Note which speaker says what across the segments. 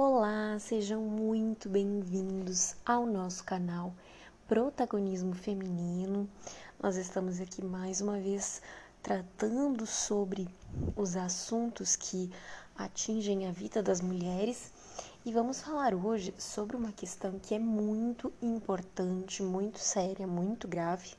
Speaker 1: Olá, sejam muito bem-vindos ao nosso canal Protagonismo Feminino. Nós estamos aqui mais uma vez tratando sobre os assuntos que atingem a vida das mulheres e vamos falar hoje sobre uma questão que é muito importante, muito séria, muito grave,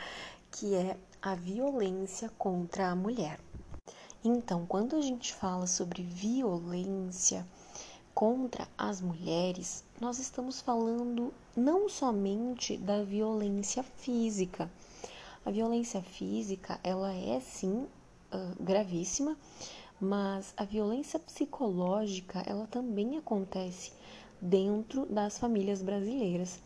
Speaker 1: que é a violência contra a mulher. Então, quando a gente fala sobre violência contra as mulheres, nós estamos falando não somente da violência física. A violência física, ela é sim uh, gravíssima, mas a violência psicológica, ela também acontece dentro das famílias brasileiras.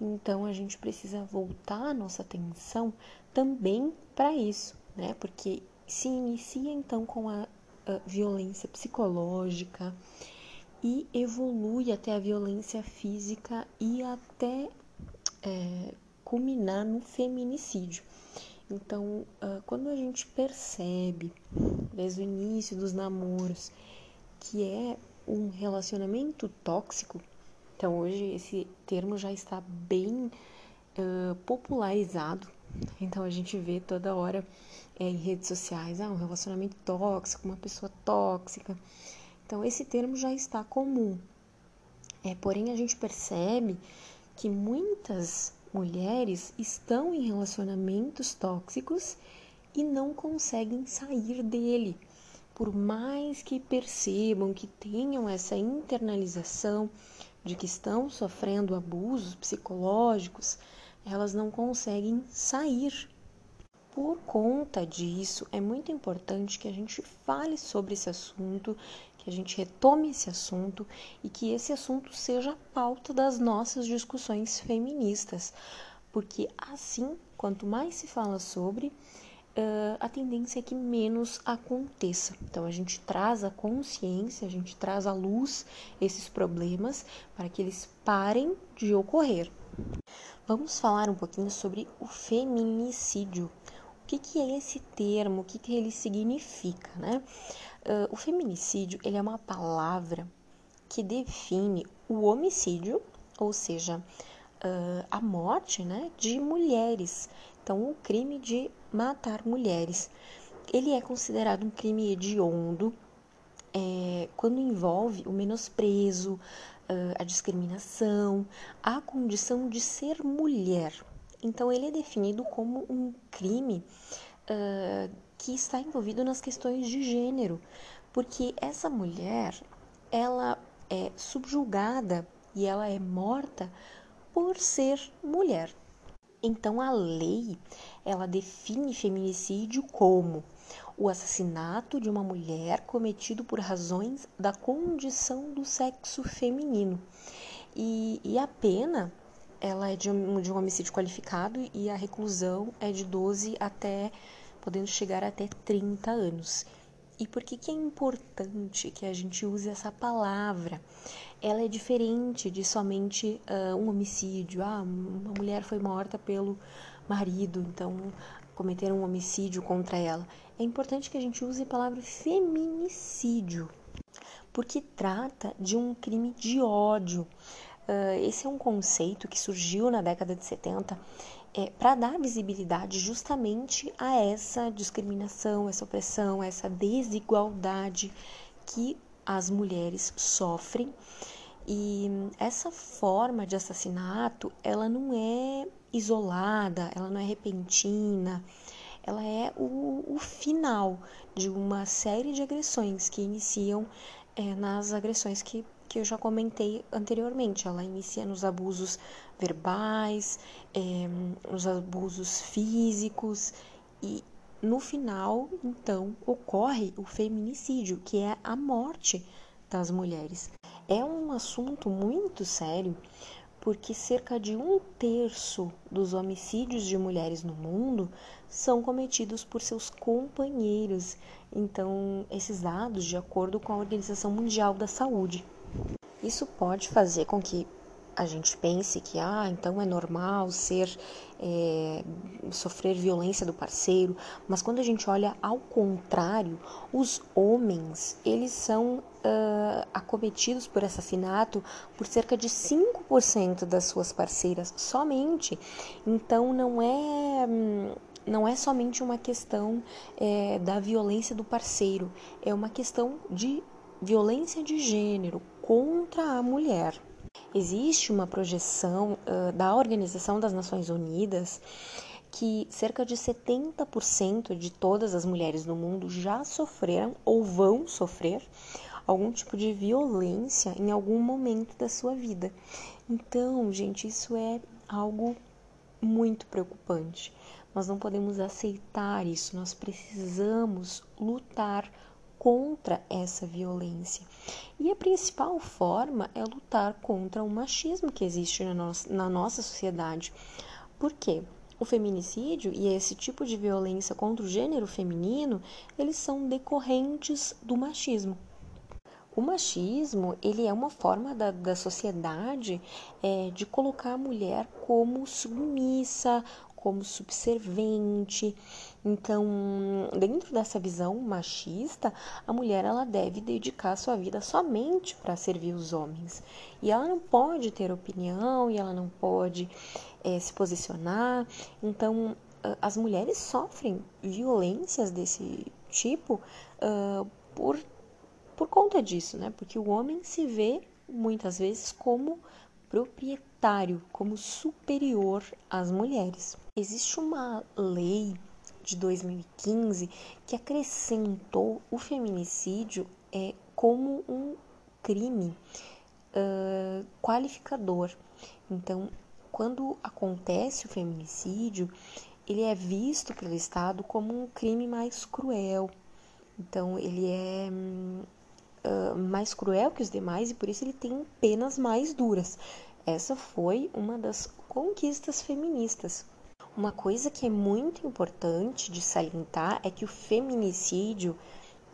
Speaker 1: Então a gente precisa voltar a nossa atenção também para isso, né? Porque se inicia então com a, a violência psicológica e evolui até a violência física e até é, culminar no feminicídio. Então, uh, quando a gente percebe, desde o início dos namoros, que é um relacionamento tóxico, então hoje esse termo já está bem uh, popularizado, então a gente vê toda hora é, em redes sociais, ah, um relacionamento tóxico, uma pessoa tóxica. Então esse termo já está comum. É, porém a gente percebe que muitas mulheres estão em relacionamentos tóxicos e não conseguem sair dele. Por mais que percebam que tenham essa internalização de que estão sofrendo abusos psicológicos, elas não conseguem sair. Por conta disso, é muito importante que a gente fale sobre esse assunto, que a gente retome esse assunto e que esse assunto seja a pauta das nossas discussões feministas, porque assim, quanto mais se fala sobre, uh, a tendência é que menos aconteça. Então, a gente traz a consciência, a gente traz à luz esses problemas para que eles parem de ocorrer. Vamos falar um pouquinho sobre o feminicídio. O que, que é esse termo? O que, que ele significa, né? Uh, o feminicídio ele é uma palavra que define o homicídio, ou seja, uh, a morte né, de mulheres. Então, o crime de matar mulheres. Ele é considerado um crime hediondo é, quando envolve o menosprezo, a discriminação, a condição de ser mulher. Então, ele é definido como um crime uh, que está envolvido nas questões de gênero, porque essa mulher, ela é subjugada e ela é morta por ser mulher. Então, a lei, ela define feminicídio como o assassinato de uma mulher cometido por razões da condição do sexo feminino. E, e a pena ela é de um, de um homicídio qualificado e a reclusão é de 12 até, podendo chegar até 30 anos. E por que, que é importante que a gente use essa palavra? Ela é diferente de somente uh, um homicídio. Ah, uma mulher foi morta pelo marido, então cometeram um homicídio contra ela. É importante que a gente use a palavra feminicídio, porque trata de um crime de ódio. Uh, esse é um conceito que surgiu na década de 70 é, para dar visibilidade justamente a essa discriminação, essa opressão, essa desigualdade que as mulheres sofrem. E essa forma de assassinato, ela não é isolada, ela não é repentina, ela é o, o final de uma série de agressões que iniciam é, nas agressões que, que eu já comentei anteriormente. Ela inicia nos abusos verbais, é, nos abusos físicos e no final, então, ocorre o feminicídio, que é a morte das mulheres. É um assunto muito sério porque cerca de um terço dos homicídios de mulheres no mundo são cometidos por seus companheiros. Então, esses dados, de acordo com a Organização Mundial da Saúde. Isso pode fazer com que a gente pense que ah, então é normal ser é, sofrer violência do parceiro, mas quando a gente olha ao contrário, os homens eles são uh, acometidos por assassinato por cerca de 5% das suas parceiras somente. Então não é não é somente uma questão é, da violência do parceiro, é uma questão de violência de gênero contra a mulher. Existe uma projeção uh, da Organização das Nações Unidas que cerca de 70% de todas as mulheres do mundo já sofreram ou vão sofrer algum tipo de violência em algum momento da sua vida. Então, gente, isso é algo muito preocupante. Nós não podemos aceitar isso, nós precisamos lutar contra essa violência. E a principal forma é lutar contra o machismo que existe na nossa, na nossa sociedade. Por quê? O feminicídio e esse tipo de violência contra o gênero feminino, eles são decorrentes do machismo. O machismo, ele é uma forma da, da sociedade é, de colocar a mulher como submissa, como subservente. Então, dentro dessa visão machista, a mulher ela deve dedicar sua vida somente para servir os homens. E ela não pode ter opinião, e ela não pode é, se posicionar. Então, as mulheres sofrem violências desse tipo uh, por, por conta disso, né? Porque o homem se vê muitas vezes como proprietário, como superior às mulheres. Existe uma lei de 2015 que acrescentou o feminicídio é, como um crime uh, qualificador. Então, quando acontece o feminicídio, ele é visto pelo Estado como um crime mais cruel. Então, ele é uh, mais cruel que os demais e por isso ele tem penas mais duras. Essa foi uma das conquistas feministas. Uma coisa que é muito importante de salientar é que o feminicídio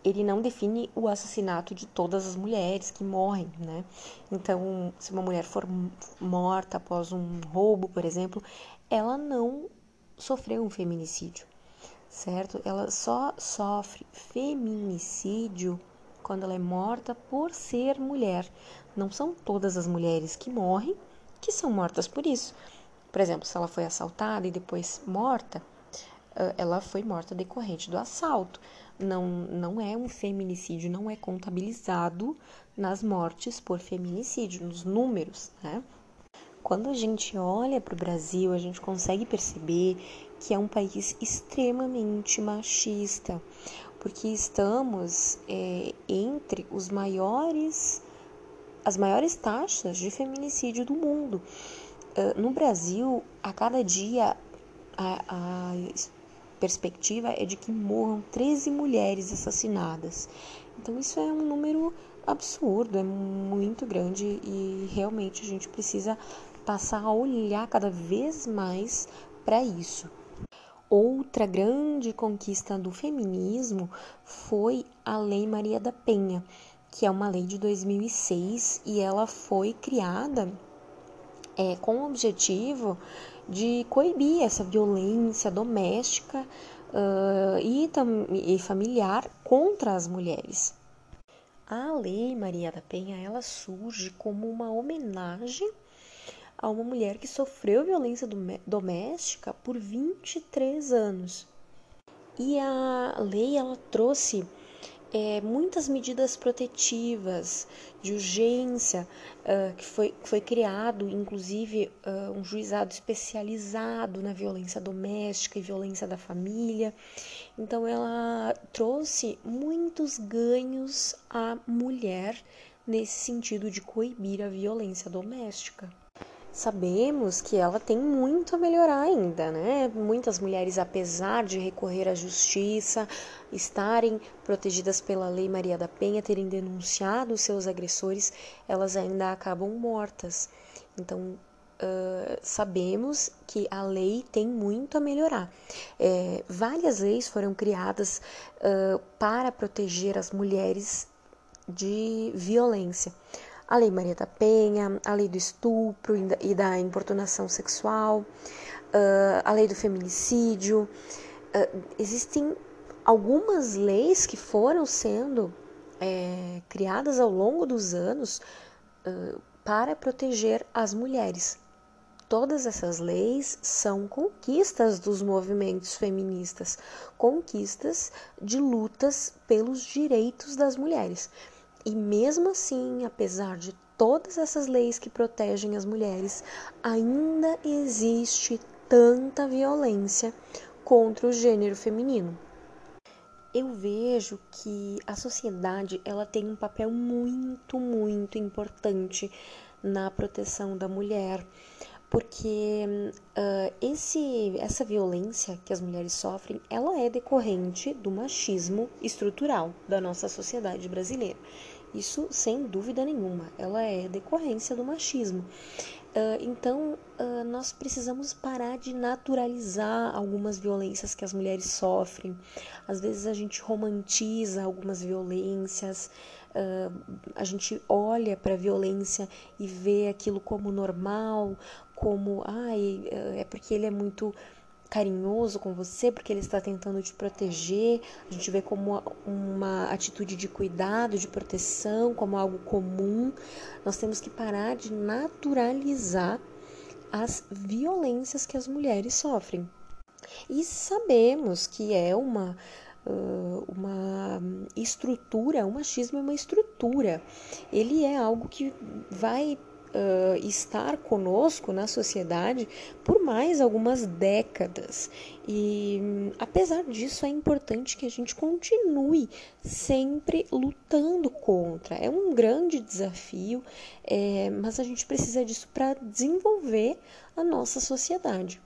Speaker 1: ele não define o assassinato de todas as mulheres que morrem, né? Então, se uma mulher for morta após um roubo, por exemplo, ela não sofreu um feminicídio, certo? Ela só sofre feminicídio quando ela é morta por ser mulher. Não são todas as mulheres que morrem que são mortas por isso. Por exemplo, se ela foi assaltada e depois morta, ela foi morta decorrente do assalto. Não, não é um feminicídio, não é contabilizado nas mortes por feminicídio, nos números, né? Quando a gente olha para o Brasil, a gente consegue perceber que é um país extremamente machista, porque estamos é, entre os maiores, as maiores taxas de feminicídio do mundo. Uh, no Brasil, a cada dia, a, a perspectiva é de que morram 13 mulheres assassinadas. Então, isso é um número absurdo, é muito grande e realmente a gente precisa passar a olhar cada vez mais para isso. Outra grande conquista do feminismo foi a Lei Maria da Penha, que é uma lei de 2006 e ela foi criada é, com o objetivo de coibir essa violência doméstica uh, e, e familiar contra as mulheres. A Lei Maria da Penha ela surge como uma homenagem a uma mulher que sofreu violência doméstica por 23 anos. E a lei ela trouxe é, muitas medidas protetivas de urgência uh, que foi, foi criado inclusive uh, um juizado especializado na violência doméstica e violência da família então ela trouxe muitos ganhos à mulher nesse sentido de coibir a violência doméstica sabemos que ela tem muito a melhorar ainda, né? Muitas mulheres, apesar de recorrer à justiça, estarem protegidas pela Lei Maria da Penha, terem denunciado seus agressores, elas ainda acabam mortas. Então, Uh, sabemos que a lei tem muito a melhorar. É, várias leis foram criadas uh, para proteger as mulheres de violência. A Lei Maria da Penha, a Lei do Estupro e da Importunação Sexual, a Lei do Feminicídio. Existem algumas leis que foram sendo é, criadas ao longo dos anos para proteger as mulheres. Todas essas leis são conquistas dos movimentos feministas, conquistas de lutas pelos direitos das mulheres. E mesmo assim, apesar de todas essas leis que protegem as mulheres, ainda existe tanta violência contra o gênero feminino. Eu vejo que a sociedade ela tem um papel muito, muito importante na proteção da mulher, porque uh, esse, essa violência que as mulheres sofrem, ela é decorrente do machismo estrutural da nossa sociedade brasileira. Isso sem dúvida nenhuma, ela é decorrência do machismo. Uh, então, uh, nós precisamos parar de naturalizar algumas violências que as mulheres sofrem. Às vezes a gente romantiza algumas violências, uh, a gente olha para a violência e vê aquilo como normal, como, ai, é porque ele é muito carinhoso com você, porque ele está tentando te proteger. A gente vê como uma atitude de cuidado, de proteção, como algo comum. Nós temos que parar de naturalizar as violências que as mulheres sofrem. E sabemos que é uma uma estrutura, o machismo é uma estrutura. Ele é algo que vai uh, estar conosco na sociedade por mais algumas décadas. E apesar disso, é importante que a gente continue sempre lutando contra. É um grande desafio, é, mas a gente precisa disso para desenvolver a nossa sociedade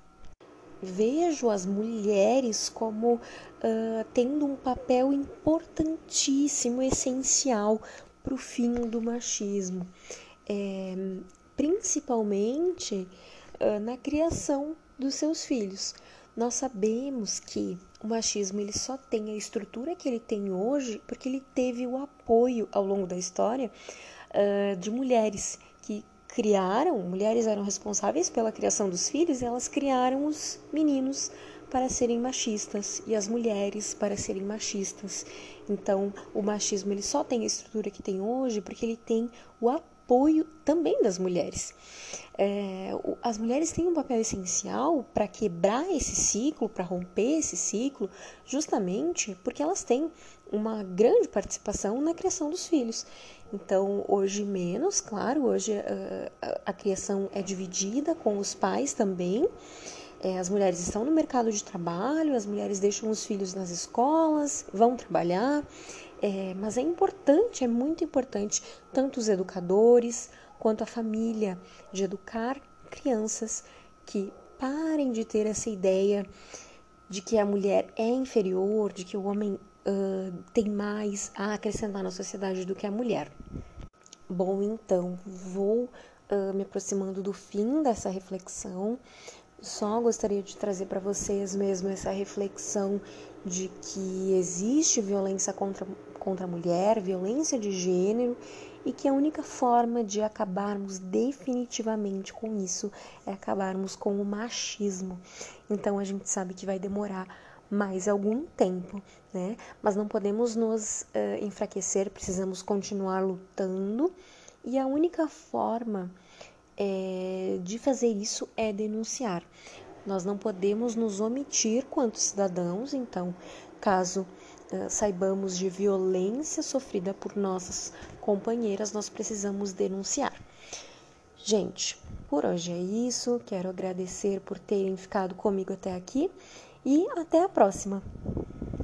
Speaker 1: vejo as mulheres como uh, tendo um papel importantíssimo, essencial para o fim do machismo é, principalmente uh, na criação dos seus filhos. Nós sabemos que o machismo ele só tem a estrutura que ele tem hoje porque ele teve o apoio ao longo da história uh, de mulheres que criaram, mulheres eram responsáveis pela criação dos filhos elas criaram os meninos para serem machistas e as mulheres para serem machistas. Então, o machismo ele só tem a estrutura que tem hoje porque ele tem o apoio apoio também das mulheres. É, as mulheres têm um papel essencial para quebrar esse ciclo, para romper esse ciclo, justamente porque elas têm uma grande participação na criação dos filhos. Então, hoje menos, claro, hoje uh, a criação é dividida com os pais também. É, as mulheres estão no mercado de trabalho, as mulheres deixam os filhos nas escolas, vão trabalhar, é, mas é importante, é muito importante, tanto os educadores quanto a família, de educar crianças que parem de ter essa ideia de que a mulher é inferior, de que o homem uh, tem mais a acrescentar na sociedade do que a mulher. Bom, então, vou uh, me aproximando do fim dessa reflexão. Só gostaria de trazer para vocês mesmo essa reflexão de que existe violência contra, contra a mulher, violência de gênero, e que a única forma de acabarmos definitivamente com isso é acabarmos com o machismo. Então a gente sabe que vai demorar mais algum tempo, né? Mas não podemos nos uh, enfraquecer, precisamos continuar lutando, e a única forma é, de fazer isso é denunciar. Nós não podemos nos omitir quanto cidadãos, então, caso saibamos de violência sofrida por nossas companheiras, nós precisamos denunciar. Gente, por hoje é isso. Quero agradecer por terem ficado comigo até aqui e até a próxima!